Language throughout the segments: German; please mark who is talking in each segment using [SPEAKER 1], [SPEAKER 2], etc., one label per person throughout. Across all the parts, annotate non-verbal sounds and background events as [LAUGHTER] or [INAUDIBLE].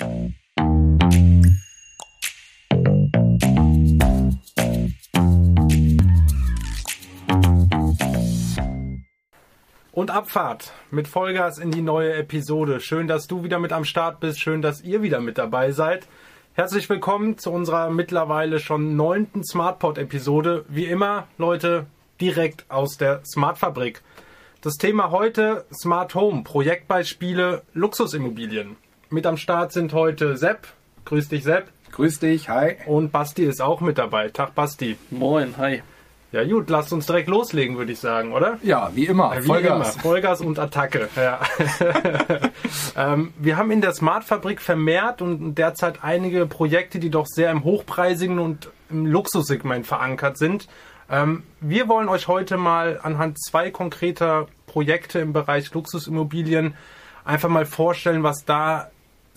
[SPEAKER 1] Und Abfahrt mit Vollgas in die neue Episode. Schön, dass du wieder mit am Start bist. Schön, dass ihr wieder mit dabei seid. Herzlich willkommen zu unserer mittlerweile schon neunten SmartPod-Episode. Wie immer, Leute, direkt aus der Smartfabrik. Das Thema heute Smart Home, Projektbeispiele, Luxusimmobilien. Mit am Start sind heute Sepp. Grüß dich, Sepp.
[SPEAKER 2] Grüß dich, hi.
[SPEAKER 1] Und Basti ist auch mit dabei. Tag, Basti.
[SPEAKER 3] Moin, hi.
[SPEAKER 1] Ja gut, lasst uns direkt loslegen, würde ich sagen, oder?
[SPEAKER 2] Ja, wie immer.
[SPEAKER 1] Wie Vollgas. Immer. Vollgas und Attacke. Ja. [LAUGHS] ähm, wir haben in der Smartfabrik vermehrt und derzeit einige Projekte, die doch sehr im hochpreisigen und im Luxussegment verankert sind. Ähm, wir wollen euch heute mal anhand zwei konkreter Projekte im Bereich Luxusimmobilien einfach mal vorstellen, was da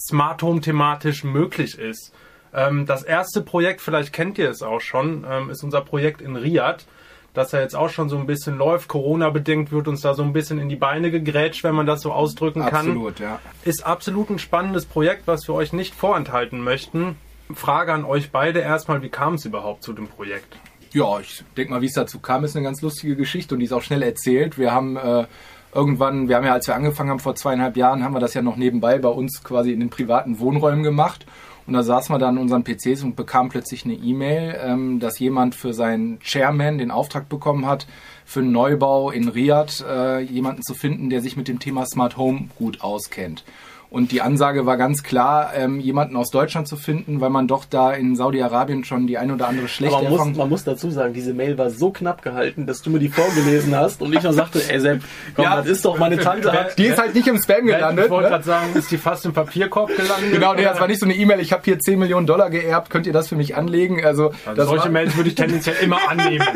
[SPEAKER 1] Smart Home thematisch möglich ist. Ähm, das erste Projekt, vielleicht kennt ihr es auch schon, ähm, ist unser Projekt in Riyadh, das ja jetzt auch schon so ein bisschen läuft. Corona-bedingt wird uns da so ein bisschen in die Beine gegrätscht, wenn man das so ausdrücken kann.
[SPEAKER 2] Absolut, ja.
[SPEAKER 1] Ist absolut ein spannendes Projekt, was wir euch nicht vorenthalten möchten. Frage an euch beide erstmal, wie kam es überhaupt zu dem Projekt?
[SPEAKER 2] Ja, ich denke mal, wie es dazu kam, ist eine ganz lustige Geschichte und die ist auch schnell erzählt. Wir haben äh, irgendwann, wir haben ja, als wir angefangen haben vor zweieinhalb Jahren, haben wir das ja noch nebenbei bei uns quasi in den privaten Wohnräumen gemacht und da saßen wir dann in unseren PCs und bekamen plötzlich eine E-Mail, ähm, dass jemand für seinen Chairman den Auftrag bekommen hat, für einen Neubau in Riyadh äh, jemanden zu finden, der sich mit dem Thema Smart Home gut auskennt. Und die Ansage war ganz klar, ähm, jemanden aus Deutschland zu finden, weil man doch da in Saudi-Arabien schon die ein oder andere schlechte
[SPEAKER 3] Aber man muss, man muss dazu sagen, diese Mail war so knapp gehalten, dass du mir die vorgelesen hast und ich noch sagte, ey Sepp, komm, ja, das ist doch meine Tante.
[SPEAKER 2] Hat, die ist halt nicht im Spam gelandet.
[SPEAKER 1] Ich wollte ne? gerade sagen, ist die fast im Papierkorb gelandet?
[SPEAKER 2] Genau, nee, das war nicht so eine E-Mail, ich habe hier 10 Millionen Dollar geerbt, könnt ihr das für mich anlegen? Also,
[SPEAKER 1] also solche war, Mails würde ich tendenziell immer annehmen.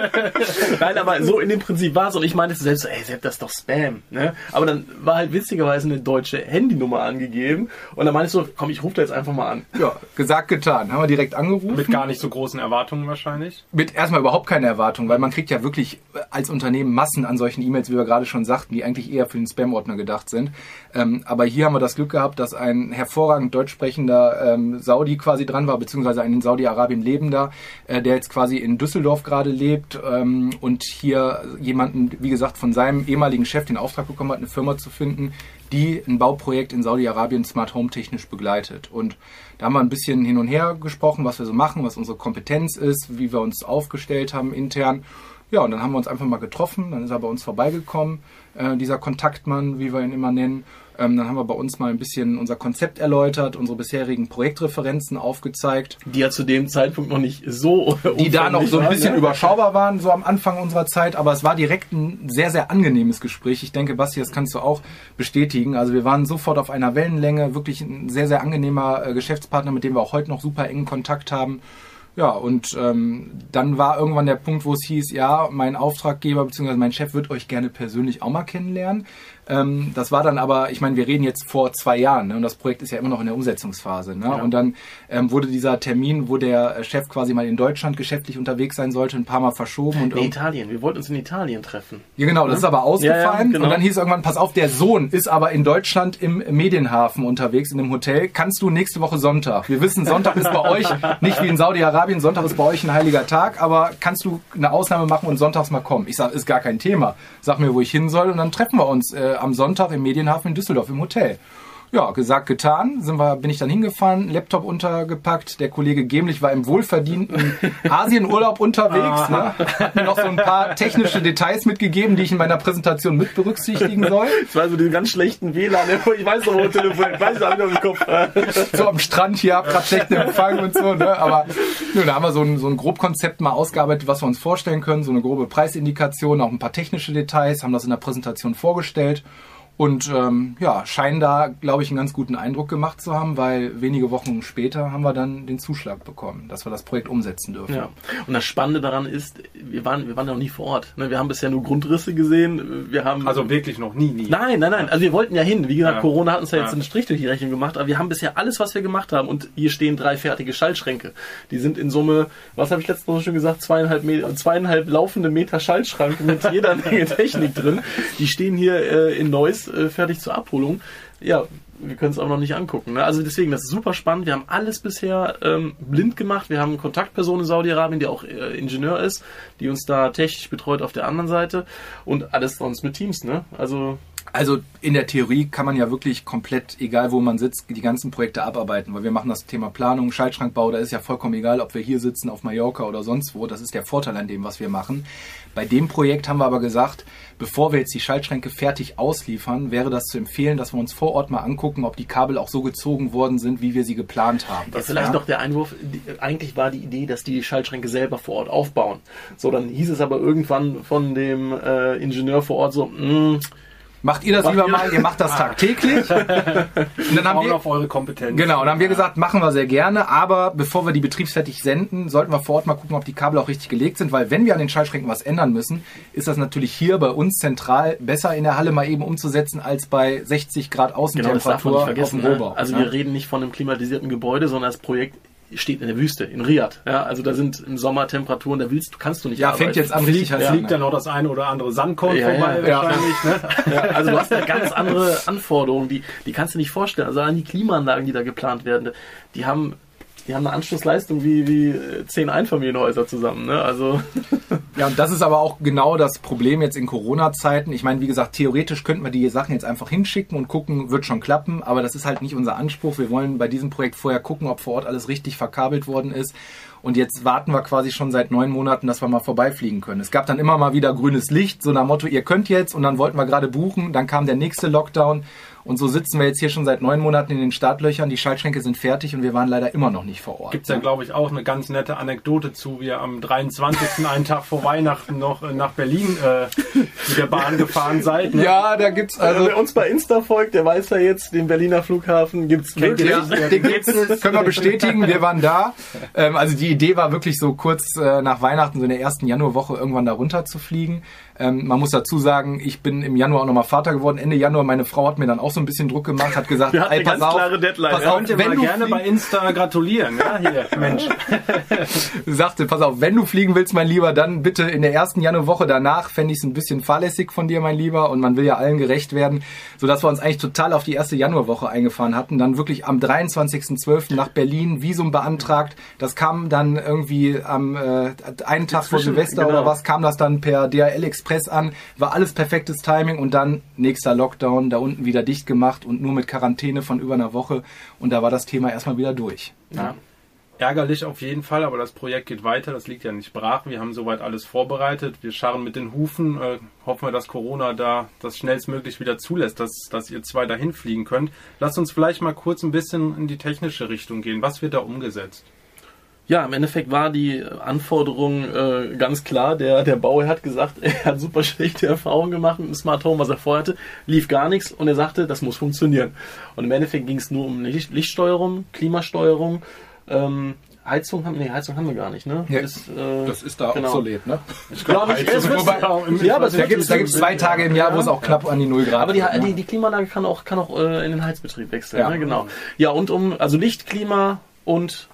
[SPEAKER 1] [LAUGHS]
[SPEAKER 3] Nein, aber so in dem Prinzip war es und ich meinte selbst so, ey Sepp, das ist doch Spam. Ne? Aber dann war halt witzigerweise eine deutsche Handynummer angegeben gegeben. Und dann meinst du, komm, ich rufe da jetzt einfach mal an.
[SPEAKER 2] Ja, gesagt, getan. Haben wir direkt angerufen.
[SPEAKER 1] Mit gar nicht so großen Erwartungen wahrscheinlich.
[SPEAKER 2] Mit erstmal überhaupt keine Erwartungen, weil man kriegt ja wirklich als Unternehmen Massen an solchen E-Mails, wie wir gerade schon sagten, die eigentlich eher für den Spam-Ordner gedacht sind. Ähm, aber hier haben wir das Glück gehabt, dass ein hervorragend deutsch sprechender ähm, Saudi quasi dran war, beziehungsweise ein in Saudi-Arabien lebender, äh, der jetzt quasi in Düsseldorf gerade lebt ähm, und hier jemanden, wie gesagt, von seinem ehemaligen Chef den Auftrag bekommen hat, eine Firma zu finden, die ein Bauprojekt in Saudi-Arabien Smart Home technisch begleitet. Und da haben wir ein bisschen hin und her gesprochen, was wir so machen, was unsere Kompetenz ist, wie wir uns aufgestellt haben intern. Ja, und dann haben wir uns einfach mal getroffen, dann ist er bei uns vorbeigekommen, äh, dieser Kontaktmann, wie wir ihn immer nennen. Ähm, dann haben wir bei uns mal ein bisschen unser Konzept erläutert, unsere bisherigen Projektreferenzen aufgezeigt.
[SPEAKER 3] Die ja zu dem Zeitpunkt noch nicht so [LAUGHS]
[SPEAKER 2] Die da noch so ein bisschen waren, überschaubar waren, so am Anfang unserer Zeit, aber es war direkt ein sehr, sehr angenehmes Gespräch. Ich denke, Basti, das kannst du auch bestätigen. Also wir waren sofort auf einer Wellenlänge, wirklich ein sehr, sehr angenehmer äh, Geschäftspartner, mit dem wir auch heute noch super engen Kontakt haben. Ja, und ähm, dann war irgendwann der Punkt, wo es hieß, ja, mein Auftraggeber bzw. mein Chef wird euch gerne persönlich auch mal kennenlernen. Ähm, das war dann aber, ich meine, wir reden jetzt vor zwei Jahren ne, und das Projekt ist ja immer noch in der Umsetzungsphase. Ne? Ja. Und dann ähm, wurde dieser Termin, wo der Chef quasi mal in Deutschland geschäftlich unterwegs sein sollte, ein paar Mal verschoben. Und
[SPEAKER 3] in Italien, wir wollten uns in Italien treffen.
[SPEAKER 2] Ja genau, das ist aber ausgefallen. Ja, ja, genau. Und dann hieß irgendwann, pass auf, der Sohn ist aber in Deutschland im Medienhafen unterwegs, in dem Hotel. Kannst du nächste Woche Sonntag? Wir wissen, Sonntag ist bei [LAUGHS] euch nicht wie in Saudi-Arabien, Sonntag ist bei euch ein heiliger Tag, aber kannst du eine Ausnahme machen und sonntags mal kommen? Ich sage, ist gar kein Thema. Sag mir, wo ich hin soll und dann treffen wir uns äh, am Sonntag im Medienhafen in Düsseldorf im Hotel. Ja, gesagt, getan. Sind wir, bin ich dann hingefahren, Laptop untergepackt. Der Kollege Gemlich war im wohlverdienten [LAUGHS] Asienurlaub unterwegs. Ne? Hat mir noch so ein paar technische Details mitgegeben, die ich in meiner Präsentation mit berücksichtigen soll.
[SPEAKER 3] Das war so den ganz schlechten WLAN. Ich weiß noch, wo telefoniert. Ich weiß noch, im Kopf.
[SPEAKER 2] So am Strand hier, hab grad schlechten Empfang und so. Ne? Aber nun, da haben wir so ein, so ein Grobkonzept mal ausgearbeitet, was wir uns vorstellen können. So eine grobe Preisindikation, auch ein paar technische Details, haben das in der Präsentation vorgestellt. Und ähm, ja, scheinen da, glaube ich, einen ganz guten Eindruck gemacht zu haben, weil wenige Wochen später haben wir dann den Zuschlag bekommen, dass wir das Projekt umsetzen dürfen. Ja.
[SPEAKER 3] Und das Spannende daran ist, wir waren, wir waren noch nie vor Ort. Ne? Wir haben bisher nur Grundrisse gesehen. Wir haben
[SPEAKER 1] also wirklich noch nie, nie.
[SPEAKER 3] Nein, nein, nein. Also wir wollten ja hin. Wie gesagt, ja. Corona hat uns ja jetzt ja. einen Strich durch die Rechnung gemacht, aber wir haben bisher alles, was wir gemacht haben. Und hier stehen drei fertige Schaltschränke. Die sind in Summe, was habe ich letztes Mal schon gesagt, zweieinhalb, Meter, zweieinhalb laufende Meter Schaltschrank mit jeder [LAUGHS] Menge Technik drin. Die stehen hier äh, in Neuss äh, fertig zur Abholung. Ja, wir können es auch noch nicht angucken. Ne? Also deswegen, das ist super spannend. Wir haben alles bisher ähm, blind gemacht. Wir haben eine Kontaktperson in Saudi-Arabien, die auch äh, Ingenieur ist, die uns da technisch betreut auf der anderen Seite und alles sonst mit Teams. Ne? Also
[SPEAKER 2] also in der Theorie kann man ja wirklich komplett, egal wo man sitzt, die ganzen Projekte abarbeiten, weil wir machen das Thema Planung, Schaltschrankbau, da ist ja vollkommen egal, ob wir hier sitzen auf Mallorca oder sonst wo. Das ist der Vorteil an dem, was wir machen. Bei dem Projekt haben wir aber gesagt, bevor wir jetzt die Schaltschränke fertig ausliefern, wäre das zu empfehlen, dass wir uns vor Ort mal angucken, ob die Kabel auch so gezogen worden sind, wie wir sie geplant haben.
[SPEAKER 3] Das vielleicht ja? noch der Einwurf, eigentlich war die Idee, dass die Schaltschränke selber vor Ort aufbauen. So, dann hieß es aber irgendwann von dem äh, Ingenieur vor Ort so, mh, mm,
[SPEAKER 2] Macht ihr das macht lieber ihr? mal, ihr macht das tagtäglich. [LAUGHS] und
[SPEAKER 1] dann haben wir auf eure Kompetenz.
[SPEAKER 2] Genau, und dann haben wir gesagt, machen wir sehr gerne, aber bevor wir die betriebsfertig senden, sollten wir vor Ort mal gucken, ob die Kabel auch richtig gelegt sind, weil wenn wir an den Schaltschränken was ändern müssen, ist das natürlich hier bei uns zentral besser in der Halle mal eben umzusetzen als bei 60 Grad Außentemperatur
[SPEAKER 3] genau, auf dem Rohbau. Ne? Also ne? wir reden nicht von einem klimatisierten Gebäude, sondern das Projekt steht in der Wüste, in Riyadh. Ja, also da sind im Sommer Temperaturen, da willst du, kannst du nicht
[SPEAKER 1] Ja, arbeiten. fängt jetzt an heiß. Ja. Fliegt dann noch das eine oder andere Sandkorn ja, vorbei ja, wahrscheinlich. Ne?
[SPEAKER 3] Also du hast ja ganz andere Anforderungen, die, die kannst du nicht vorstellen. Also an die Klimaanlagen, die da geplant werden, die haben die haben eine Anschlussleistung wie, wie äh, zehn Einfamilienhäuser zusammen. Ne? Also [LAUGHS]
[SPEAKER 2] ja, und das ist aber auch genau das Problem jetzt in Corona-Zeiten. Ich meine, wie gesagt, theoretisch könnten wir die Sachen jetzt einfach hinschicken und gucken, wird schon klappen, aber das ist halt nicht unser Anspruch. Wir wollen bei diesem Projekt vorher gucken, ob vor Ort alles richtig verkabelt worden ist. Und jetzt warten wir quasi schon seit neun Monaten, dass wir mal vorbeifliegen können. Es gab dann immer mal wieder grünes Licht, so nach Motto, ihr könnt jetzt, und dann wollten wir gerade buchen, dann kam der nächste Lockdown und so sitzen wir jetzt hier schon seit neun Monaten in den Startlöchern. Die Schaltschränke sind fertig und wir waren leider immer noch nicht vor Ort.
[SPEAKER 1] Gibt es ja, glaube ich, auch eine ganz nette Anekdote zu. Wir am 23. einen Tag vor Weihnachten noch äh, nach Berlin äh, mit der Bahn gefahren seid.
[SPEAKER 2] Ne? Ja, da gibt's
[SPEAKER 3] also. also wer uns bei Insta folgt, der weiß ja jetzt, den Berliner Flughafen gibt's wirklich. Ja,
[SPEAKER 2] den gibt's, können wir bestätigen. Wir waren da. Ähm, also die Idee war wirklich so kurz äh, nach Weihnachten, so in der ersten Januarwoche irgendwann da runter zu fliegen. Ähm, man muss dazu sagen, ich bin im Januar auch nochmal Vater geworden. Ende Januar, meine Frau hat mir dann auch so ein bisschen Druck gemacht, hat gesagt, [LAUGHS]
[SPEAKER 3] ey, pass auf, Deadline.
[SPEAKER 1] pass auf, ja, wenn du gerne bei Insta gratulieren. Ja, hier, [LAUGHS] Mensch. [LAUGHS]
[SPEAKER 2] sagte, pass auf, wenn du fliegen willst, mein Lieber, dann bitte in der ersten Januarwoche danach fände ich es ein bisschen fahrlässig von dir, mein Lieber. Und man will ja allen gerecht werden, sodass wir uns eigentlich total auf die erste Januarwoche eingefahren hatten. Dann wirklich am 23.12. nach Berlin Visum beantragt. Das kam dann irgendwie am äh, einen Tag vor Silvester genau. oder was, kam das dann per DHL Express an, war alles perfektes Timing und dann nächster Lockdown, da unten wieder dicht gemacht und nur mit Quarantäne von über einer Woche und da war das Thema erstmal wieder durch.
[SPEAKER 1] Ja. Ärgerlich auf jeden Fall, aber das Projekt geht weiter, das liegt ja nicht brach. Wir haben soweit alles vorbereitet. Wir scharren mit den Hufen, äh, hoffen wir, dass Corona da das schnellstmöglich wieder zulässt, dass, dass ihr zwei dahin fliegen könnt. Lasst uns vielleicht mal kurz ein bisschen in die technische Richtung gehen. Was wird da umgesetzt?
[SPEAKER 3] Ja, im Endeffekt war die Anforderung äh, ganz klar. Der, der Bauer hat gesagt, [LAUGHS] er hat super schlechte Erfahrungen gemacht mit dem Smart Home, was er vorher hatte. Lief gar nichts und er sagte, das muss funktionieren. Und im Endeffekt ging es nur um Licht, Lichtsteuerung, Klimasteuerung. Ähm, Heizung haben, nee, Heizung haben wir gar nicht, ne?
[SPEAKER 2] Ja, ist, äh, das ist da
[SPEAKER 3] genau.
[SPEAKER 2] obsolet, ne?
[SPEAKER 3] Ich glaube, ich, es
[SPEAKER 2] wird, ja, aber da gibt es zwei Tage im Jahr, wo es auch knapp an die Null Grad
[SPEAKER 3] Aber die, die, die Klimaanlage kann auch, kann auch äh, in den Heizbetrieb wechseln, ja. Ne? genau. Ja, und um, also Licht, Klima und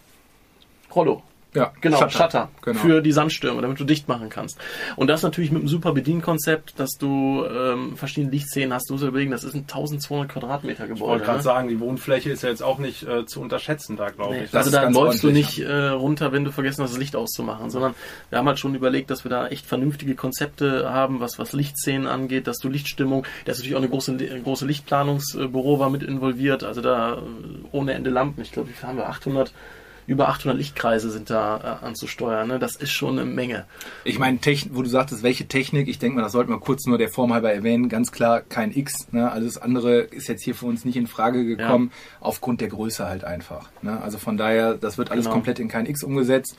[SPEAKER 3] Rollo.
[SPEAKER 2] Ja,
[SPEAKER 3] genau, Shutter, Shutter genau. für die Sandstürme, damit du dicht machen kannst. Und das natürlich mit einem super Bedienkonzept, dass du ähm, verschiedene Lichtszenen hast. Du musst überlegen, das ist ein 1200 Quadratmeter Gebäude. Ich
[SPEAKER 1] wollte gerade ne? sagen, die Wohnfläche ist ja jetzt auch nicht äh, zu unterschätzen da, glaube nee, ich.
[SPEAKER 3] Also da läufst du nicht äh, runter, wenn du vergessen hast, das Licht auszumachen, sondern wir haben halt schon überlegt, dass wir da echt vernünftige Konzepte haben, was, was Lichtszenen angeht, dass du Lichtstimmung, da ist natürlich auch eine große, eine große Lichtplanungsbüro war mit involviert, also da äh, ohne Ende Lampen. Ich glaube, wie viel haben wir? 800 über 800 Lichtkreise sind da äh, anzusteuern. Ne? Das ist schon eine Menge.
[SPEAKER 2] Ich meine, wo du sagtest, welche Technik, ich denke mal, das sollten wir kurz nur der Form halber erwähnen. Ganz klar kein X. Ne? Alles andere ist jetzt hier für uns nicht in Frage gekommen, ja. aufgrund der Größe halt einfach. Ne? Also von daher, das wird alles genau. komplett in kein X umgesetzt.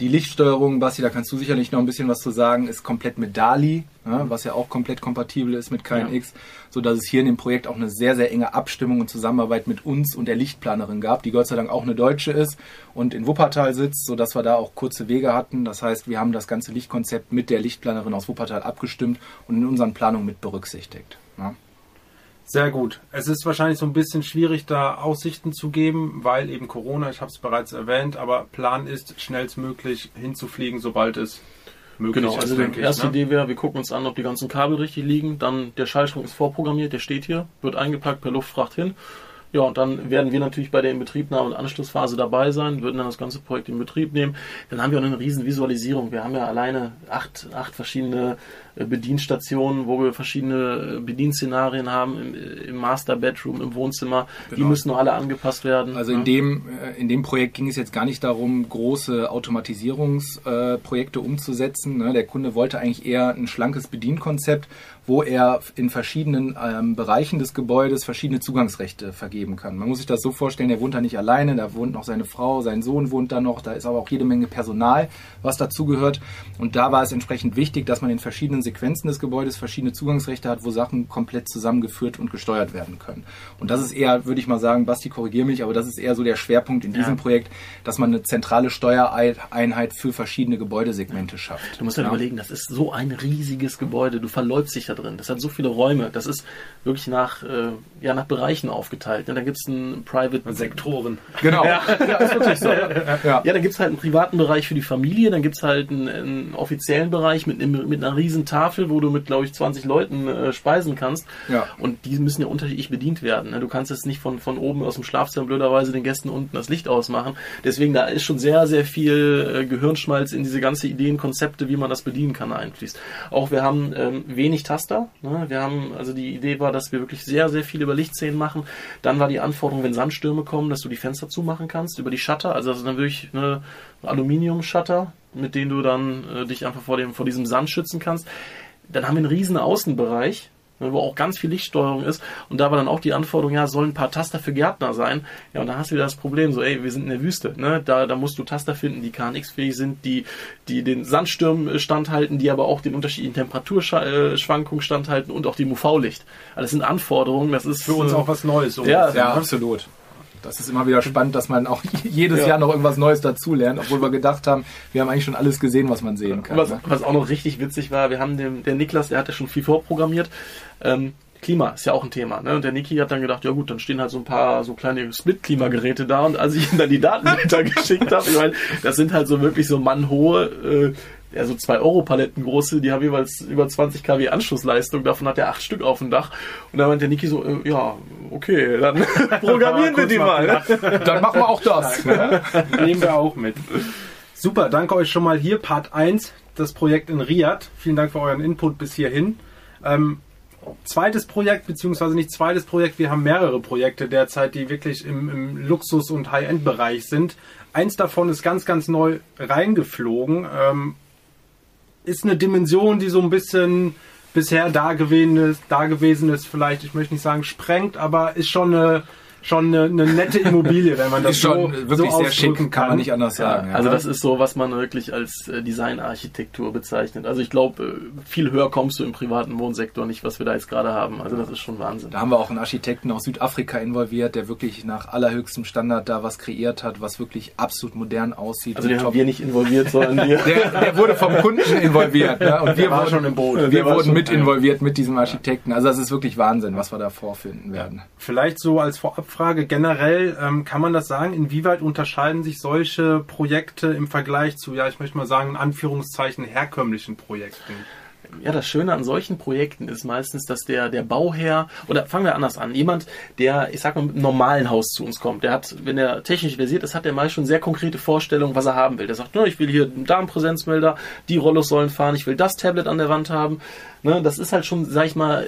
[SPEAKER 2] Die Lichtsteuerung, Basti, da kannst du sicherlich noch ein bisschen was zu sagen, ist komplett mit DALI, ja, was ja auch komplett kompatibel ist mit KNX, ja. so dass es hier in dem Projekt auch eine sehr, sehr enge Abstimmung und Zusammenarbeit mit uns und der Lichtplanerin gab, die Gott sei Dank auch eine Deutsche ist und in Wuppertal sitzt, so dass wir da auch kurze Wege hatten. Das heißt, wir haben das ganze Lichtkonzept mit der Lichtplanerin aus Wuppertal abgestimmt und in unseren Planungen mit berücksichtigt. Ja.
[SPEAKER 1] Sehr gut. Es ist wahrscheinlich so ein bisschen schwierig, da Aussichten zu geben, weil eben Corona, ich habe es bereits erwähnt, aber Plan ist, schnellstmöglich hinzufliegen, sobald es möglich
[SPEAKER 3] genau, ist. Also die erste ne? Idee wäre, wir gucken uns an, ob die ganzen Kabel richtig liegen. Dann der Schaltschrank ist vorprogrammiert, der steht hier, wird eingepackt per Luftfracht hin. Ja, und dann werden wir natürlich bei der Inbetriebnahme und Anschlussphase dabei sein, würden dann das ganze Projekt in Betrieb nehmen. Dann haben wir auch eine riesen Visualisierung. Wir haben ja alleine acht, acht verschiedene Bedienstationen, wo wir verschiedene äh, Bedienszenarien haben im, äh, im Master Bedroom, im Wohnzimmer. Genau. Die müssen noch alle angepasst werden.
[SPEAKER 2] Also in ja. dem in dem Projekt ging es jetzt gar nicht darum, große Automatisierungsprojekte äh, umzusetzen. Ne? Der Kunde wollte eigentlich eher ein schlankes Bedienkonzept, wo er in verschiedenen ähm, Bereichen des Gebäudes verschiedene Zugangsrechte vergeben kann. Man muss sich das so vorstellen, er wohnt da nicht alleine, da wohnt noch seine Frau, sein Sohn wohnt da noch, da ist aber auch jede Menge Personal, was dazugehört. Und da war es entsprechend wichtig, dass man in verschiedenen Sequenzen des Gebäudes verschiedene Zugangsrechte hat, wo Sachen komplett zusammengeführt und gesteuert werden können. Und das ist eher, würde ich mal sagen, Basti, korrigier mich, aber das ist eher so der Schwerpunkt in diesem ja. Projekt, dass man eine zentrale Steuereinheit für verschiedene Gebäudesegmente schafft.
[SPEAKER 3] Du musst ja überlegen, das ist so ein riesiges Gebäude, du verläufst dich da drin. Das hat so viele Räume. Das ist wirklich nach, äh, ja, nach Bereichen aufgeteilt. Ja, da gibt es einen Private...
[SPEAKER 1] Sektoren.
[SPEAKER 3] Genau. ja, [LAUGHS] ja, ist wirklich so. [LAUGHS] Ja, ja dann gibt es halt einen privaten Bereich für die Familie, dann gibt es halt einen, einen, offiziellen Bereich mit, mit einer riesen Tafel, wo du mit, glaube ich, 20 Leuten äh, speisen kannst. Ja. Und die müssen ja unterschiedlich bedient werden. Ne? Du kannst jetzt nicht von, von oben aus dem Schlafzimmer blöderweise den Gästen unten das Licht ausmachen. Deswegen, da ist schon sehr, sehr viel äh, Gehirnschmalz in diese ganze Ideen, Konzepte, wie man das bedienen kann, einfließt. Auch wir haben ähm, wenig Taster. Ne? Wir haben, also die Idee war, dass wir wirklich sehr, sehr viel über Lichtszenen machen. Dann war die Anforderung, wenn Sandstürme kommen, dass du die Fenster zumachen kannst über die Shutter. Also ist dann wirklich eine Aluminium-Shutter, mit denen du dann äh, dich einfach vor, dem, vor diesem Sand schützen kannst. Dann haben wir einen riesen Außenbereich, wo auch ganz viel Lichtsteuerung ist. Und da war dann auch die Anforderung, ja, sollen ein paar Taster für Gärtner sein. Ja, und da hast du wieder das Problem, so, ey, wir sind in der Wüste, ne? Da, da musst du Taster finden, die KNX-fähig sind, die, die den Sandstürmen standhalten, die aber auch den unterschiedlichen Temperaturschwankungen standhalten und auch dem UV-Licht. Also das sind Anforderungen, das ist
[SPEAKER 1] für uns äh, auch was Neues.
[SPEAKER 2] Ja, ja, absolut. Das ist immer wieder spannend, dass man auch [LAUGHS] jedes ja. Jahr noch irgendwas Neues dazulernt, obwohl wir gedacht haben, wir haben eigentlich schon alles gesehen, was man sehen kann.
[SPEAKER 3] Was, ne? was auch noch richtig witzig war, wir haben den, der Niklas, der hatte schon viel vorprogrammiert. Ähm, Klima ist ja auch ein Thema. Ne? Und der Niki hat dann gedacht, ja gut, dann stehen halt so ein paar so kleine Split-Klimageräte da. Und als ich [LAUGHS] ihm dann die Daten [LAUGHS] geschickt habe, ich meine, das sind halt so wirklich so mannhohe äh, ja, so 2 Euro Paletten große, die haben jeweils über 20 kW Anschlussleistung, davon hat er acht Stück auf dem Dach. Und da meint der Niki so, äh, ja, okay, dann [LAUGHS] programmieren wir die mal. [LAUGHS]
[SPEAKER 2] dann machen wir auch das.
[SPEAKER 1] Nehmen wir auch mit. Super, danke euch schon mal hier, Part 1, das Projekt in Riyadh. Vielen Dank für euren Input bis hierhin. Ähm, zweites Projekt, beziehungsweise nicht zweites Projekt, wir haben mehrere Projekte derzeit, die wirklich im, im Luxus- und High-End-Bereich sind. Eins davon ist ganz, ganz neu reingeflogen. Ähm, ist eine Dimension, die so ein bisschen bisher dagewesenes, dagewesenes vielleicht, ich möchte nicht sagen sprengt, aber ist schon eine schon eine, eine nette Immobilie, wenn man das ist schon so,
[SPEAKER 2] wirklich
[SPEAKER 1] so
[SPEAKER 2] sehr schick, kann. kann man nicht anders sagen.
[SPEAKER 3] Ja, also das ist so, was man wirklich als äh, Designarchitektur bezeichnet. Also ich glaube, äh, viel höher kommst du im privaten Wohnsektor nicht, was wir da jetzt gerade haben. Also das ist schon Wahnsinn.
[SPEAKER 2] Da haben wir auch einen Architekten aus Südafrika involviert, der wirklich nach allerhöchstem Standard da was kreiert hat, was wirklich absolut modern aussieht.
[SPEAKER 3] Also den haben wir nicht involviert, sondern wir.
[SPEAKER 2] der, der wurde vom Kunden involviert. Ne? Und wir wurden, schon im Boot. Wir wurden mit involviert mit diesem Architekten. Also das ist wirklich Wahnsinn, was wir da vorfinden werden.
[SPEAKER 1] Vielleicht so als Vorab Frage generell, ähm, kann man das sagen, inwieweit unterscheiden sich solche Projekte im Vergleich zu, ja, ich möchte mal sagen, in Anführungszeichen herkömmlichen Projekten?
[SPEAKER 3] ja, das Schöne an solchen Projekten ist meistens, dass der, der Bauherr, oder fangen wir anders an, jemand, der, ich sag mal, mit einem normalen Haus zu uns kommt, der hat, wenn er technisch versiert ist, hat er meist schon sehr konkrete Vorstellungen, was er haben will. Der sagt, ne, ich will hier einen Darmpräsenzmelder, die Rollos sollen fahren, ich will das Tablet an der Wand haben. Ne, das ist halt schon, sag ich mal,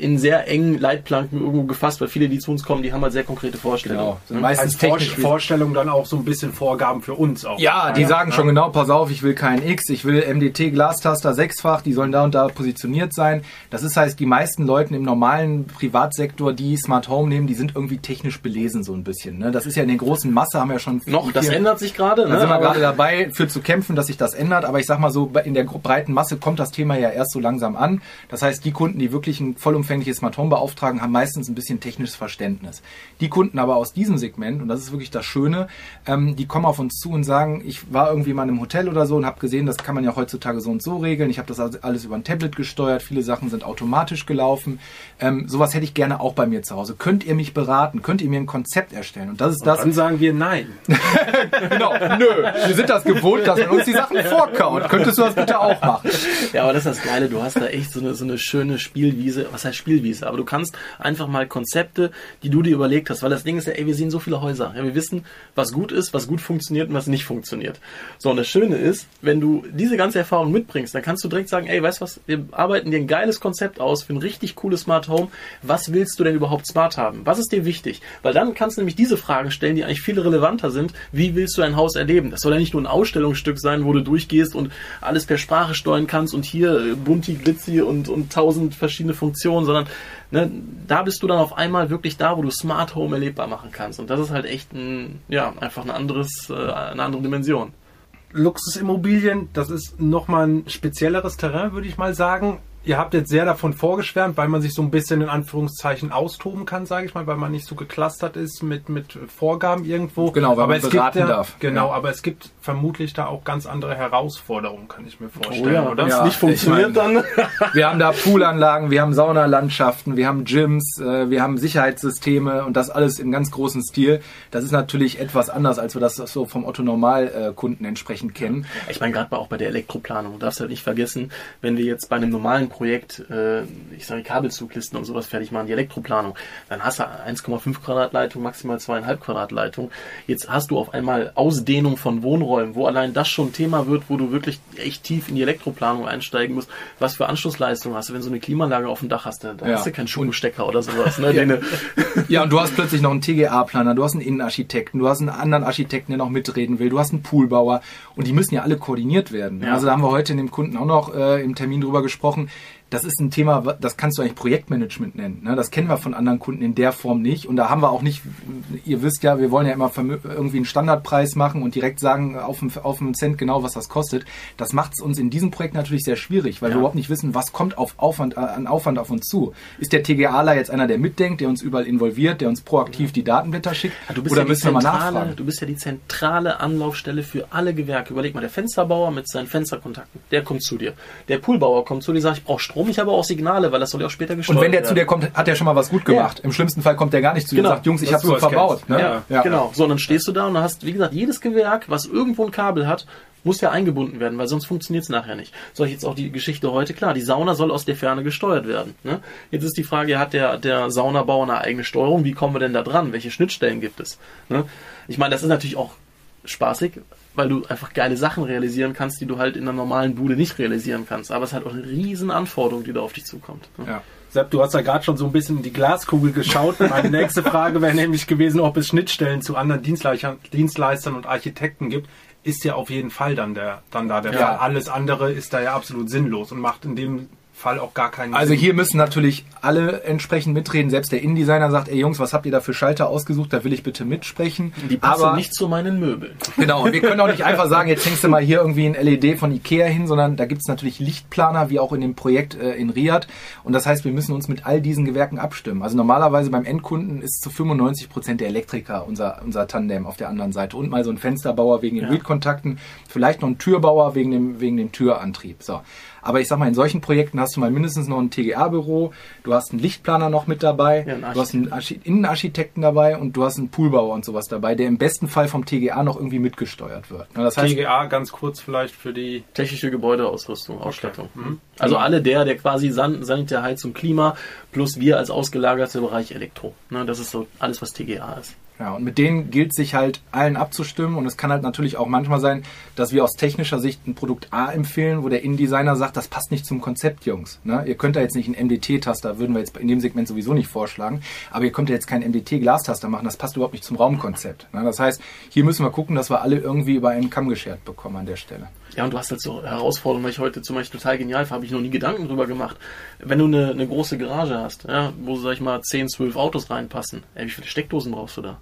[SPEAKER 3] in sehr engen Leitplanken irgendwo gefasst, weil viele, die zu uns kommen, die haben halt sehr konkrete Vorstellungen. Genau.
[SPEAKER 1] Sind meistens technisch Vorstellungen dann auch so ein bisschen Vorgaben für uns auch.
[SPEAKER 2] Ja, die ja, sagen ja. schon genau, pass auf, ich will keinen X, ich will MDT Glastaster sechsfach, die sollen da und da positioniert sein. Das ist heißt, die meisten Leute im normalen Privatsektor, die Smart Home nehmen, die sind irgendwie technisch belesen so ein bisschen. Ne? Das ist ja in der großen Masse, haben wir ja schon...
[SPEAKER 3] Noch, das ändert sich gerade.
[SPEAKER 2] Da ne? sind wir gerade dabei, für zu kämpfen, dass sich das ändert. Aber ich sag mal so, in der breiten Masse kommt das Thema ja erst so langsam an. Das heißt, die Kunden, die wirklich ein vollumfängliches vollumfängliches Smart Home beauftragen, haben meistens ein bisschen technisches Verständnis. Die Kunden aber aus diesem Segment, und das ist wirklich das Schöne, ähm, die kommen auf uns zu und sagen, ich war irgendwie mal einem Hotel oder so und habe gesehen, das kann man ja heutzutage so und so regeln. Ich habe das alles über ein Tablet gesteuert, viele Sachen sind automatisch gelaufen. Ähm, sowas hätte ich gerne auch bei mir zu Hause. Könnt ihr mich beraten? Könnt ihr mir ein Konzept erstellen? Und das ist und das.
[SPEAKER 1] Dann sagen wir nein. [LAUGHS] [LAUGHS]
[SPEAKER 2] genau, nö. Wir sind das gewohnt, dass man uns die Sachen vorkaut. Könntest du das bitte auch machen?
[SPEAKER 3] Ja, aber das ist das Geile. Du hast da echt so eine, so eine schöne Spielwiese. Was heißt Spielwiese, aber du kannst einfach mal Konzepte, die du dir überlegt hast, weil das Ding ist ja, ey, wir sehen so viele Häuser. Ja, wir wissen, was gut ist, was gut funktioniert und was nicht funktioniert. So, und das Schöne ist, wenn du diese ganze Erfahrung mitbringst, dann kannst du direkt sagen, ey, weißt was, wir arbeiten dir ein geiles Konzept aus für ein richtig cooles Smart Home. Was willst du denn überhaupt smart haben? Was ist dir wichtig? Weil dann kannst du nämlich diese Fragen stellen, die eigentlich viel relevanter sind. Wie willst du ein Haus erleben? Das soll ja nicht nur ein Ausstellungsstück sein, wo du durchgehst und alles per Sprache steuern kannst und hier äh, bunti, glitzy und, und tausend verschiedene Funktionen, sondern ne, da bist du dann auf einmal wirklich da, wo du Smart Home erlebbar machen kannst. Und das ist halt echt ein, ja, einfach ein anderes, äh, eine andere Dimension.
[SPEAKER 1] Luxusimmobilien, das ist nochmal ein spezielleres Terrain, würde ich mal sagen ihr habt jetzt sehr davon vorgeschwärmt, weil man sich so ein bisschen in Anführungszeichen austoben kann, sage ich mal, weil man nicht so geclustert ist mit, mit Vorgaben irgendwo.
[SPEAKER 2] Genau, weil
[SPEAKER 1] aber
[SPEAKER 2] man beraten
[SPEAKER 1] ja,
[SPEAKER 2] darf.
[SPEAKER 1] Genau, ja. aber es gibt vermutlich da auch ganz andere Herausforderungen, kann ich mir vorstellen,
[SPEAKER 3] oh ja,
[SPEAKER 1] oder?
[SPEAKER 3] Wenn es nicht funktioniert,
[SPEAKER 2] ich mein, dann. [LAUGHS] wir haben da Poolanlagen, wir haben Saunalandschaften, wir haben Gyms, äh, wir haben Sicherheitssysteme und das alles im ganz großen Stil. Das ist natürlich etwas anders, als wir das so vom Otto Normalkunden entsprechend kennen.
[SPEAKER 3] Ich meine, gerade auch bei der Elektroplanung, du darfst halt nicht vergessen, wenn wir jetzt bei einem normalen Projekt, äh, ich sage Kabelzuglisten und sowas fertig machen, die Elektroplanung, dann hast du 1,5 Quadrat Leitung, maximal 2,5 Quadrat Leitung. Jetzt hast du auf einmal Ausdehnung von Wohnräumen, wo allein das schon Thema wird, wo du wirklich echt tief in die Elektroplanung einsteigen musst. Was für Anschlussleistung hast du, wenn du so eine Klimaanlage auf dem Dach hast, da ja. hast du keinen Schuhstecker oder sowas. Ne? [LAUGHS]
[SPEAKER 2] ja. ja, und du hast plötzlich noch einen TGA-Planer, du hast einen Innenarchitekten, du hast einen anderen Architekten, der noch mitreden will, du hast einen Poolbauer und die müssen ja alle koordiniert werden. Ja. Also da haben wir heute in dem Kunden auch noch äh, im Termin drüber gesprochen das ist ein Thema, das kannst du eigentlich Projektmanagement nennen. Ne? Das kennen wir von anderen Kunden in der Form nicht. Und da haben wir auch nicht, ihr wisst ja, wir wollen ja immer irgendwie einen Standardpreis machen und direkt sagen auf dem, auf dem Cent genau, was das kostet. Das macht es uns in diesem Projekt natürlich sehr schwierig, weil ja. wir überhaupt nicht wissen, was kommt auf Aufwand, äh, an Aufwand auf uns zu. Ist der TGAler jetzt einer, der mitdenkt, der uns überall involviert, der uns proaktiv die Datenblätter schickt?
[SPEAKER 3] Ja, Oder ja müssen wir mal nachfragen? Du bist ja die zentrale Anlaufstelle für alle Gewerke. Überleg mal, der Fensterbauer mit seinen Fensterkontakten, der kommt zu dir. Der Poolbauer kommt zu dir, sagt, ich brauche Strom Strom, ich habe auch Signale, weil das soll ja auch später gesteuert
[SPEAKER 2] Und wenn der werden. zu dir kommt, hat er schon mal was gut gemacht. Ja. Im schlimmsten Fall kommt der gar nicht zu dir genau. und sagt, Jungs, ich habe so verbaut.
[SPEAKER 3] Ne? Ja, ja, genau. So, und dann stehst du da und hast, wie gesagt, jedes Gewerk, was irgendwo ein Kabel hat, muss ja eingebunden werden, weil sonst funktioniert es nachher nicht. Soll ich jetzt auch die Geschichte heute klar? Die Sauna soll aus der Ferne gesteuert werden. Ne? Jetzt ist die Frage, hat der, der Saunabauer eine eigene Steuerung? Wie kommen wir denn da dran? Welche Schnittstellen gibt es? Ne? Ich meine, das ist natürlich auch spaßig, weil du einfach geile Sachen realisieren kannst, die du halt in einer normalen Bude nicht realisieren kannst. Aber es hat auch eine riesen Anforderung, die da auf dich zukommt.
[SPEAKER 1] Ne? Ja. Sepp, du hast ja gerade schon so ein bisschen in die Glaskugel geschaut. Meine [LAUGHS] nächste Frage wäre nämlich gewesen, ob es Schnittstellen zu anderen Dienstleistern und Architekten gibt. Ist ja auf jeden Fall dann der, dann da der ja. Fall. Alles andere ist da ja absolut sinnlos und macht in dem Fall auch gar keinen
[SPEAKER 2] Also Sinn. hier müssen natürlich alle entsprechend mitreden. Selbst der Innendesigner sagt, ey Jungs, was habt ihr da für Schalter ausgesucht? Da will ich bitte mitsprechen.
[SPEAKER 3] Die passen Aber, nicht zu meinen Möbeln.
[SPEAKER 2] Genau, und wir können auch nicht einfach sagen, jetzt hängst du mal hier irgendwie ein LED von Ikea hin, sondern da gibt es natürlich Lichtplaner, wie auch in dem Projekt äh, in Riyadh. Und das heißt, wir müssen uns mit all diesen Gewerken abstimmen. Also normalerweise beim Endkunden ist zu 95 Prozent der Elektriker unser, unser Tandem auf der anderen Seite. Und mal so ein Fensterbauer wegen den ja. Wildkontakten, vielleicht noch ein Türbauer wegen dem, wegen dem Türantrieb. So. Aber ich sag mal, in solchen Projekten hast du mal mindestens noch ein TGA-Büro, du hast einen Lichtplaner noch mit dabei, ja, du hast einen Archi Innenarchitekten dabei und du hast einen Poolbauer und sowas dabei, der im besten Fall vom TGA noch irgendwie mitgesteuert wird.
[SPEAKER 1] Das heißt, TGA ganz kurz vielleicht für die
[SPEAKER 3] technische Gebäudeausrüstung, Ausstattung. Okay. Mhm. Also alle der, der quasi San Sanitär, Heizung, Klima plus wir als ausgelagerter Bereich Elektro. Ne, das ist so alles, was TGA ist.
[SPEAKER 2] Ja, und mit denen gilt sich halt allen abzustimmen und es kann halt natürlich auch manchmal sein, dass wir aus technischer Sicht ein Produkt A empfehlen, wo der InDesigner sagt, das passt nicht zum Konzept, Jungs. Ne? Ihr könnt da jetzt nicht einen MDT-Taster, würden wir jetzt in dem Segment sowieso nicht vorschlagen, aber ihr könnt ja jetzt keinen MDT-Glastaster machen, das passt überhaupt nicht zum Raumkonzept. Ne? Das heißt, hier müssen wir gucken, dass wir alle irgendwie über einen Kamm geschert bekommen an der Stelle.
[SPEAKER 3] Ja, und du hast halt so Herausforderungen, weil ich heute zum Beispiel total genial habe ich noch nie Gedanken drüber gemacht. Wenn du eine, eine große Garage hast, ja, wo, sag ich mal, 10, 12 Autos reinpassen, ey, wie viele Steckdosen brauchst du da?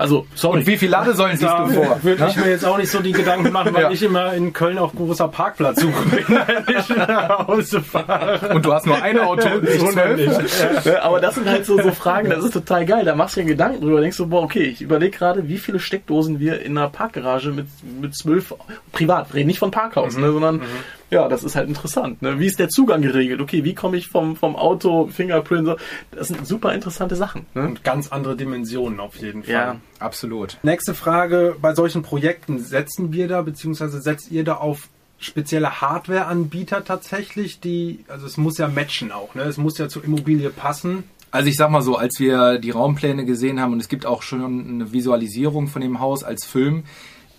[SPEAKER 2] Also, sorry. Und wie viele Ladesäulen siehst du vor?
[SPEAKER 1] Würde ich mir jetzt auch nicht so die Gedanken machen, weil ja. ich immer in Köln auf großer Parkplatz suche, [LAUGHS] wenn ich nach Hause fahre.
[SPEAKER 2] Und du hast nur ein [LAUGHS] Auto nicht
[SPEAKER 3] zwölf. Ja. Aber das sind halt so, so Fragen, das ist total geil. Da machst du dir Gedanken drüber, denkst du, boah, okay, ich überlege gerade, wie viele Steckdosen wir in einer Parkgarage mit, mit zwölf, privat, reden nicht von Parkhaus, mhm. ne, sondern mhm ja, das ist halt interessant. Ne? Wie ist der Zugang geregelt? Okay, wie komme ich vom, vom Auto, Fingerprint? So? Das sind super interessante Sachen.
[SPEAKER 1] Ne? Und ganz andere Dimensionen auf jeden Fall.
[SPEAKER 2] Ja, absolut.
[SPEAKER 1] Nächste Frage. Bei solchen Projekten setzen wir da, beziehungsweise setzt ihr da auf spezielle Hardware-Anbieter tatsächlich, die, also es muss ja matchen auch, ne? Es muss ja zur Immobilie passen.
[SPEAKER 2] Also ich sag mal so, als wir die Raumpläne gesehen haben und es gibt auch schon eine Visualisierung von dem Haus als Film,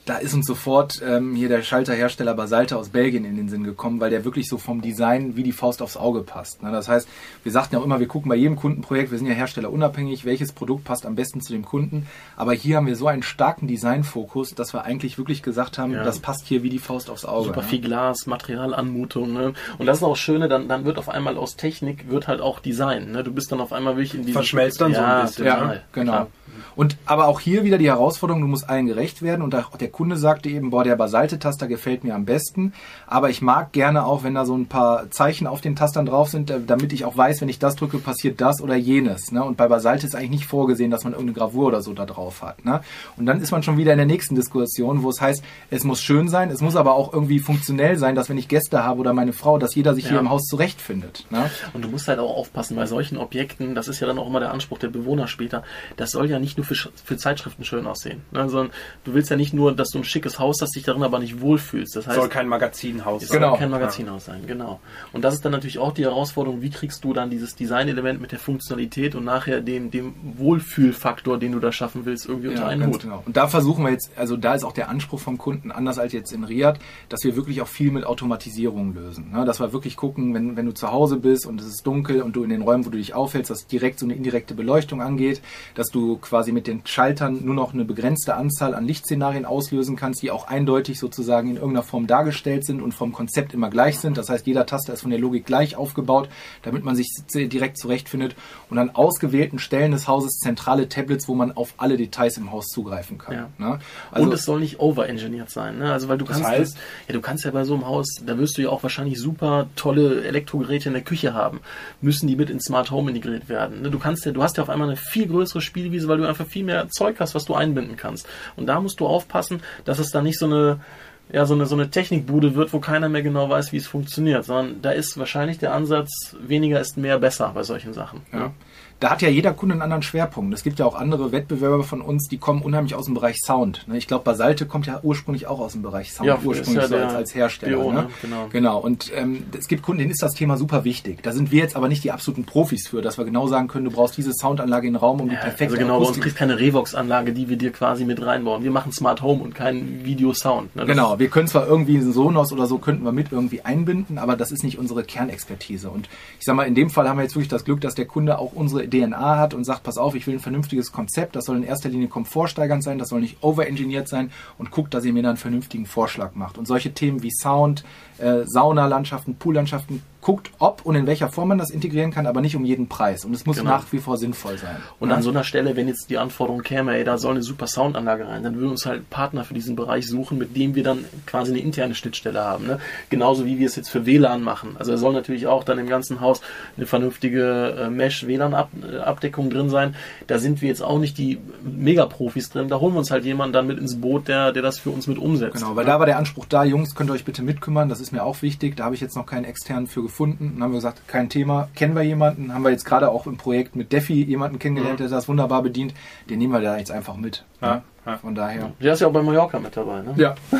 [SPEAKER 2] da ist uns sofort ähm, hier der Schalterhersteller Basalte aus Belgien in den Sinn gekommen, weil der wirklich so vom Design wie die Faust aufs Auge passt. Ne? Das heißt, wir sagten ja auch immer, wir gucken bei jedem Kundenprojekt, wir sind ja Hersteller unabhängig, welches Produkt passt am besten zu dem Kunden. Aber hier haben wir so einen starken Designfokus, dass wir eigentlich wirklich gesagt haben, ja. das passt hier wie die Faust aufs Auge.
[SPEAKER 3] Super ne? viel Glas, Materialanmutung. Ne? Und das ist auch Schöne, dann, dann wird auf einmal aus Technik wird halt auch Design. Ne? Du bist dann auf einmal wirklich in
[SPEAKER 1] diesem... Verschmelzt dann ja, so ein bisschen.
[SPEAKER 2] Ja, genau. Klar. Und aber auch hier wieder die Herausforderung, du musst allen gerecht werden. Und auch der Kunde sagte eben, boah, der Basalte-Taster gefällt mir am besten. Aber ich mag gerne auch, wenn da so ein paar Zeichen auf den Tastern drauf sind, äh, damit ich auch weiß, wenn ich das drücke, passiert das oder jenes. Ne? Und bei Basalte ist eigentlich nicht vorgesehen, dass man irgendeine Gravur oder so da drauf hat. Ne? Und dann ist man schon wieder in der nächsten Diskussion, wo es heißt, es muss schön sein, es muss aber auch irgendwie funktionell sein, dass wenn ich Gäste habe oder meine Frau, dass jeder sich ja. hier im Haus zurechtfindet. Ne?
[SPEAKER 3] Und du musst halt auch aufpassen bei solchen Objekten, das ist ja dann auch immer der Anspruch der Bewohner später, das soll ja nicht nur für, für Zeitschriften schön aussehen. Ne? Sondern du willst ja nicht nur, dass du ein schickes Haus hast, dich darin aber nicht wohlfühlst. Das heißt,
[SPEAKER 1] soll kein Magazinhaus
[SPEAKER 3] sein. Soll genau. kein Magazinhaus sein, genau. Und das ist dann natürlich auch die Herausforderung, wie kriegst du dann dieses Designelement mit der Funktionalität und nachher den, dem Wohlfühlfaktor, den du da schaffen willst, irgendwie ja, unter einen Hut.
[SPEAKER 2] Genau. Und da versuchen wir jetzt, also da ist auch der Anspruch vom Kunden anders als jetzt in Riyadh, dass wir wirklich auch viel mit Automatisierung lösen. Ne? Dass wir wirklich gucken, wenn, wenn du zu Hause bist und es ist dunkel und du in den Räumen, wo du dich aufhältst, dass direkt so eine indirekte Beleuchtung angeht, dass du quasi mit den Schaltern nur noch eine begrenzte Anzahl an Lichtszenarien auslösen kannst, die auch eindeutig sozusagen in irgendeiner Form dargestellt sind und vom Konzept immer gleich sind. Das heißt, jeder Taster ist von der Logik gleich aufgebaut, damit man sich direkt zurechtfindet und an ausgewählten Stellen des Hauses zentrale Tablets, wo man auf alle Details im Haus zugreifen kann. Ja.
[SPEAKER 3] Ne? Also, und es soll nicht overengineert sein. Ne? Also weil du kannst, heißt, ja, du kannst ja bei so einem Haus, da wirst du ja auch wahrscheinlich super tolle Elektrogeräte in der Küche haben. Müssen die mit in Smart Home integriert werden? Ne? Du kannst ja, du hast ja auf einmal eine viel größere Spielwiese, weil du einfach viel mehr Zeug hast, was du einbinden kannst. Und da musst du aufpassen, dass es da nicht so eine ja, so eine, so eine Technikbude wird, wo keiner mehr genau weiß, wie es funktioniert, sondern da ist wahrscheinlich der Ansatz, weniger ist mehr besser bei solchen Sachen.
[SPEAKER 2] Ja da hat ja jeder Kunde einen anderen Schwerpunkt. Es gibt ja auch andere Wettbewerber von uns, die kommen unheimlich aus dem Bereich Sound. Ne? Ich glaube, Basalte kommt ja ursprünglich auch aus dem Bereich Sound,
[SPEAKER 3] ja,
[SPEAKER 2] ursprünglich
[SPEAKER 3] ja
[SPEAKER 2] so als, als Hersteller. Bio, ne? Genau. genau. Und ähm, es gibt Kunden, denen ist das Thema super wichtig. Da sind wir jetzt aber nicht die absoluten Profis für, dass wir genau sagen können, du brauchst diese Soundanlage in den Raum, um ja, die perfekte
[SPEAKER 3] Also genau, Akustik. bei uns kriegst keine Revox-Anlage, die wir dir quasi mit reinbauen. Wir machen Smart Home und kein Video-Sound.
[SPEAKER 2] Ne? Genau, wir können zwar irgendwie einen Sonos oder so könnten wir mit irgendwie einbinden, aber das ist nicht unsere Kernexpertise. Und ich sag mal, in dem Fall haben wir jetzt wirklich das Glück, dass der Kunde auch unsere DNA hat und sagt, pass auf, ich will ein vernünftiges Konzept, das soll in erster Linie komfortsteigernd sein, das soll nicht overengineert sein und guckt, dass ihr mir dann einen vernünftigen Vorschlag macht. Und solche Themen wie Sound, äh, Saunalandschaften, Poollandschaften guckt, ob und in welcher Form man das integrieren kann, aber nicht um jeden Preis. Und es muss genau. nach wie vor sinnvoll sein.
[SPEAKER 3] Und ja. an so einer Stelle, wenn jetzt die Anforderung käme, ey, da soll eine super Soundanlage rein, dann würden wir uns halt Partner für diesen Bereich suchen, mit dem wir dann quasi eine interne Schnittstelle haben. Ne? Genauso wie wir es jetzt für WLAN machen. Also da soll natürlich auch dann im ganzen Haus eine vernünftige äh, Mesh-WLAN-Abdeckung drin sein. Da sind wir jetzt auch nicht die Megaprofis drin. Da holen wir uns halt jemanden dann mit ins Boot, der, der das für uns mit umsetzt.
[SPEAKER 2] Genau, weil ne? da war der Anspruch da, Jungs, könnt ihr euch bitte mitkümmern, das ist mir auch wichtig. Da habe ich jetzt noch keinen externen für gefunden. Dann haben wir gesagt, kein Thema, kennen wir jemanden, haben wir jetzt gerade auch im Projekt mit Defi jemanden kennengelernt, mhm. der das wunderbar bedient, den nehmen wir da jetzt einfach mit. Ja. Ja. Von daher.
[SPEAKER 3] Der ist ja auch bei Mallorca mit dabei, ne?
[SPEAKER 1] Ja. [LAUGHS]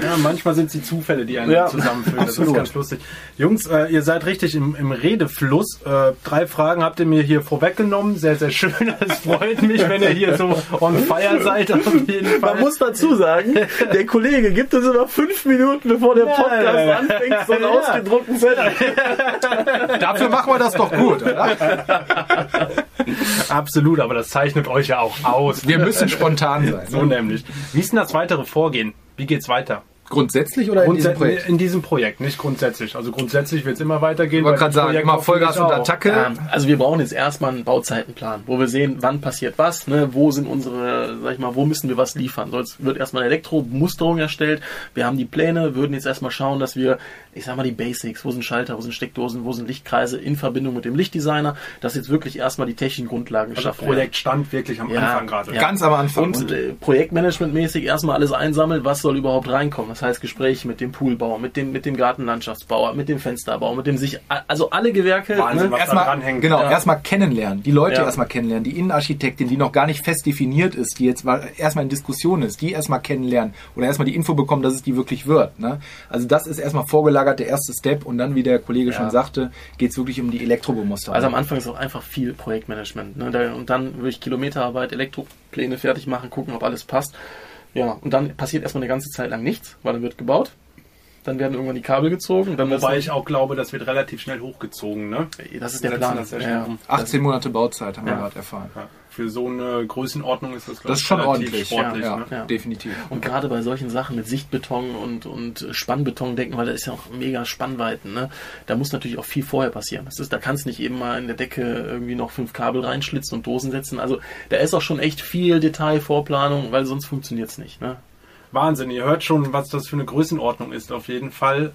[SPEAKER 1] ja manchmal sind es die Zufälle, die einen ja, zusammenführen. Das ist ganz lustig. Jungs, äh, ihr seid richtig im, im Redefluss. Äh, drei Fragen habt ihr mir hier vorweggenommen. Sehr, sehr schön. [LAUGHS] Es freut mich, wenn ihr hier so on fire seid. Auf
[SPEAKER 3] jeden Fall. Man muss dazu sagen, der Kollege gibt uns immer fünf Minuten, bevor der Podcast ja, anfängt, so einen ausgedruckten Zettel. [LAUGHS]
[SPEAKER 2] Dafür machen wir das doch gut, oder? [LAUGHS]
[SPEAKER 1] Absolut, aber das zeichnet euch ja auch aus.
[SPEAKER 2] Wir müssen spontan sein. [LAUGHS]
[SPEAKER 1] So nämlich. Wie ist denn das weitere Vorgehen? Wie geht's weiter?
[SPEAKER 2] Grundsätzlich oder
[SPEAKER 1] Grundsä in diesem Projekt? In diesem Projekt, nicht grundsätzlich. Also grundsätzlich wird es immer weitergehen. Ich
[SPEAKER 2] wollte gerade sagen, immer Vollgas und Attacke.
[SPEAKER 3] Ähm, also wir brauchen jetzt erstmal einen Bauzeitenplan, wo wir sehen, wann passiert was, ne, wo sind unsere, sag ich mal, wo müssen wir was liefern. So, jetzt wird erstmal eine Elektromusterung erstellt. Wir haben die Pläne, würden jetzt erstmal schauen, dass wir, ich sag mal, die Basics, wo sind Schalter, wo sind Steckdosen, wo sind Lichtkreise in Verbindung mit dem Lichtdesigner, dass jetzt wirklich erstmal die technischen Grundlagen
[SPEAKER 1] also geschaffen Projekt stand wirklich am ja, Anfang gerade.
[SPEAKER 2] Ja. Ganz am Anfang.
[SPEAKER 3] Und äh, projektmanagementmäßig erstmal alles einsammeln, was soll überhaupt reinkommen. Das heißt Gespräche mit dem Poolbauer, mit dem, mit dem Gartenlandschaftsbauer, mit dem Fensterbauer, mit dem sich, also alle Gewerke.
[SPEAKER 1] Wahnsinn,
[SPEAKER 3] ne?
[SPEAKER 1] was da
[SPEAKER 2] erstmal, genau,
[SPEAKER 3] Ja.
[SPEAKER 2] erstmal kennenlernen, die Leute
[SPEAKER 3] Ja.
[SPEAKER 2] erstmal kennenlernen, die Innenarchitektin, die noch gar nicht fest definiert ist, die jetzt mal erstmal in Diskussion ist, die erstmal kennenlernen oder erstmal die Info bekommen, dass es die wirklich wird. Ne? Also das ist erstmal vorgelagert, der erste Step und dann, wie der Kollege schon sagte, geht es wirklich um die Elektrobemuster.
[SPEAKER 3] Also am Anfang ist auch einfach viel Projektmanagement. Ne? Und dann würde ich Kilometerarbeit, Elektropläne fertig machen, gucken, ob alles passt. Ja, und dann passiert erstmal eine ganze Zeit lang nichts, weil dann wird gebaut. Dann werden irgendwann die Kabel gezogen. Dann
[SPEAKER 1] Wobei ich auch glaube, das wird relativ schnell hochgezogen. Ne?
[SPEAKER 3] das ist der Plan. Ja,
[SPEAKER 1] schnell
[SPEAKER 3] ja.
[SPEAKER 1] um.
[SPEAKER 2] 18 Monate Bauzeit haben wir gerade erfahren.
[SPEAKER 1] Ja. Für so eine Größenordnung ist das, glaub
[SPEAKER 2] Das ist
[SPEAKER 1] ich,
[SPEAKER 2] schon ordentlich.
[SPEAKER 1] sportlich.
[SPEAKER 2] ja,
[SPEAKER 1] ne?
[SPEAKER 3] Ja.
[SPEAKER 2] definitiv.
[SPEAKER 3] Und gerade bei solchen Sachen mit Sichtbeton und, und Spannbeton denken, weil da ist ja auch mega Spannweiten, ne? Da muss natürlich auch viel vorher passieren. Das ist, da kannst nicht eben mal in der Decke irgendwie noch fünf Kabel reinschlitzen und Dosen setzen. Also da ist auch schon echt viel Detail, Vorplanung, weil sonst funktioniert's nicht, ne?
[SPEAKER 1] Wahnsinn, ihr hört schon, was das für eine Größenordnung ist. Auf jeden Fall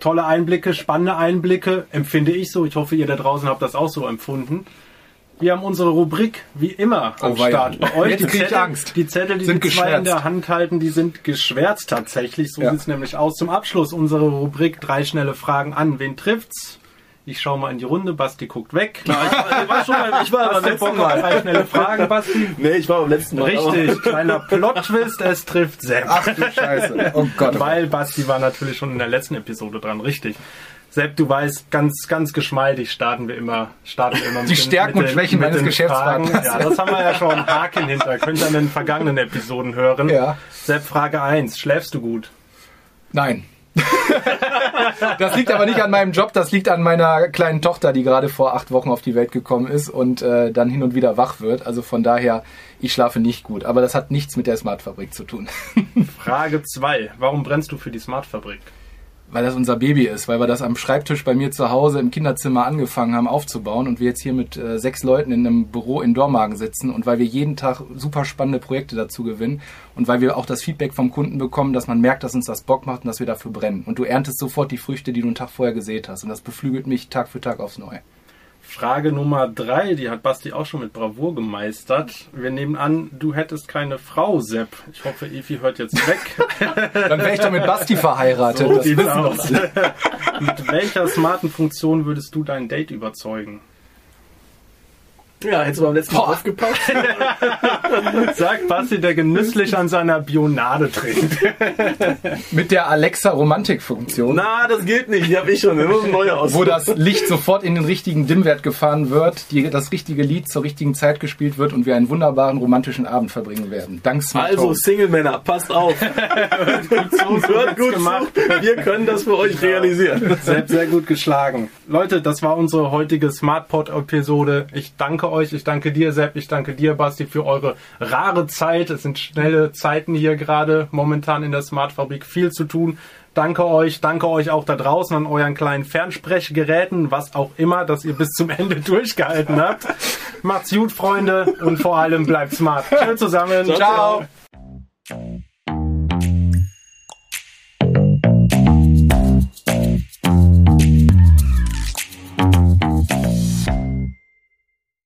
[SPEAKER 1] tolle Einblicke, spannende Einblicke, empfinde ich so. Ich hoffe, ihr da draußen habt das auch so empfunden. Wir haben unsere Rubrik wie immer am
[SPEAKER 2] Oh.
[SPEAKER 1] Start. Bei euch
[SPEAKER 2] Jetzt
[SPEAKER 1] die Zettel,
[SPEAKER 2] Angst.
[SPEAKER 1] die Zettel, die
[SPEAKER 2] Sind
[SPEAKER 1] die zwei in der Hand halten, die sind geschwärzt tatsächlich. So
[SPEAKER 2] Ja.
[SPEAKER 1] sieht's nämlich aus. Zum Abschluss unsere Rubrik drei schnelle Fragen an. Wen trifft's? Ich schaue mal in die Runde. Basti guckt weg.
[SPEAKER 3] ich war schon beim, ich war
[SPEAKER 1] du Bock auf drei schnelle Fragen, Basti?
[SPEAKER 3] Nee, ich war beim letzten Mal.
[SPEAKER 1] Richtig, kleiner Plot-Twist, es trifft Sepp.
[SPEAKER 2] Ach du Scheiße. Oh Gott.
[SPEAKER 1] Weil Basti war natürlich schon in der letzten Episode dran, richtig. Sepp, du weißt, ganz, ganz geschmeidig starten wir immer, starten wir immer mit
[SPEAKER 2] Die Stärken
[SPEAKER 1] mit
[SPEAKER 2] und Schwächen meines Geschäftspartners.
[SPEAKER 1] Fragen. Ja, das haben wir ja schon Haken hinter. Könnt ihr in den vergangenen Episoden hören.
[SPEAKER 2] Ja.
[SPEAKER 1] Sepp, Frage 1. Schläfst du gut?
[SPEAKER 2] Nein. [LAUGHS] das liegt aber nicht an meinem Job, das liegt an meiner kleinen Tochter, die gerade vor acht Wochen auf die Welt gekommen ist und äh, dann hin und wieder wach wird. Also von daher, ich schlafe nicht gut. Aber das hat nichts mit der Smartfabrik zu tun. [LAUGHS]
[SPEAKER 1] Frage 2. Warum brennst du für die Smartfabrik?
[SPEAKER 2] Weil das unser Baby ist, weil wir das am Schreibtisch bei mir zu Hause im Kinderzimmer angefangen haben aufzubauen und wir jetzt hier mit äh, sechs Leuten in einem Büro in Dormagen sitzen und weil wir jeden Tag super spannende Projekte dazu gewinnen und weil wir auch das Feedback vom Kunden bekommen, dass man merkt, dass uns das Bock macht und dass wir dafür brennen. Und du erntest sofort die Früchte, die du einen Tag vorher gesät hast und das beflügelt mich Tag für Tag aufs Neue.
[SPEAKER 1] Frage Nummer 3, die hat Basti auch schon mit Bravour gemeistert. Wir nehmen an, du hättest keine Frau, Sepp. Ich hoffe, Evi hört jetzt weg. [LAUGHS]
[SPEAKER 2] Dann wäre ich doch mit Basti verheiratet.
[SPEAKER 1] So
[SPEAKER 2] das
[SPEAKER 1] sieht's
[SPEAKER 2] wissen
[SPEAKER 1] aus. [LAUGHS] Mit welcher smarten Funktion würdest du dein Date überzeugen?
[SPEAKER 3] Ja, hättest du beim letzten Mal aufgepasst. [LAUGHS]
[SPEAKER 1] Sagt Basti, der genüsslich an seiner Bionade trinkt. [LAUGHS]
[SPEAKER 2] Mit der Alexa-Romantik-Funktion.
[SPEAKER 3] Na, das geht nicht. Die habe ich schon. Das muss ein neuer aus.
[SPEAKER 2] wo das Licht sofort in den richtigen Dimmwert gefahren wird, die, das richtige Lied zur richtigen Zeit gespielt wird und wir einen wunderbaren romantischen Abend verbringen werden. Dank Smart
[SPEAKER 3] Also. Single-Männer, passt auf. Hört gut
[SPEAKER 1] gemacht.
[SPEAKER 3] zu. Wir können das für euch realisieren.
[SPEAKER 1] Sepp, sehr gut geschlagen. Leute, das war unsere heutige SmartPod-Episode. Ich danke euch, ich danke dir, Sepp, ich danke dir, Basti, für eure rare Zeit. Es sind schnelle Zeiten hier gerade momentan in der Smartfabrik. Viel zu tun. Danke euch, danke euch auch da draußen an euren kleinen Fernsprechgeräten, was auch immer, dass ihr bis zum Ende [LAUGHS] durchgehalten habt. Macht's gut, Freunde, und vor allem bleibt smart. Tschüss zusammen.
[SPEAKER 2] Ciao.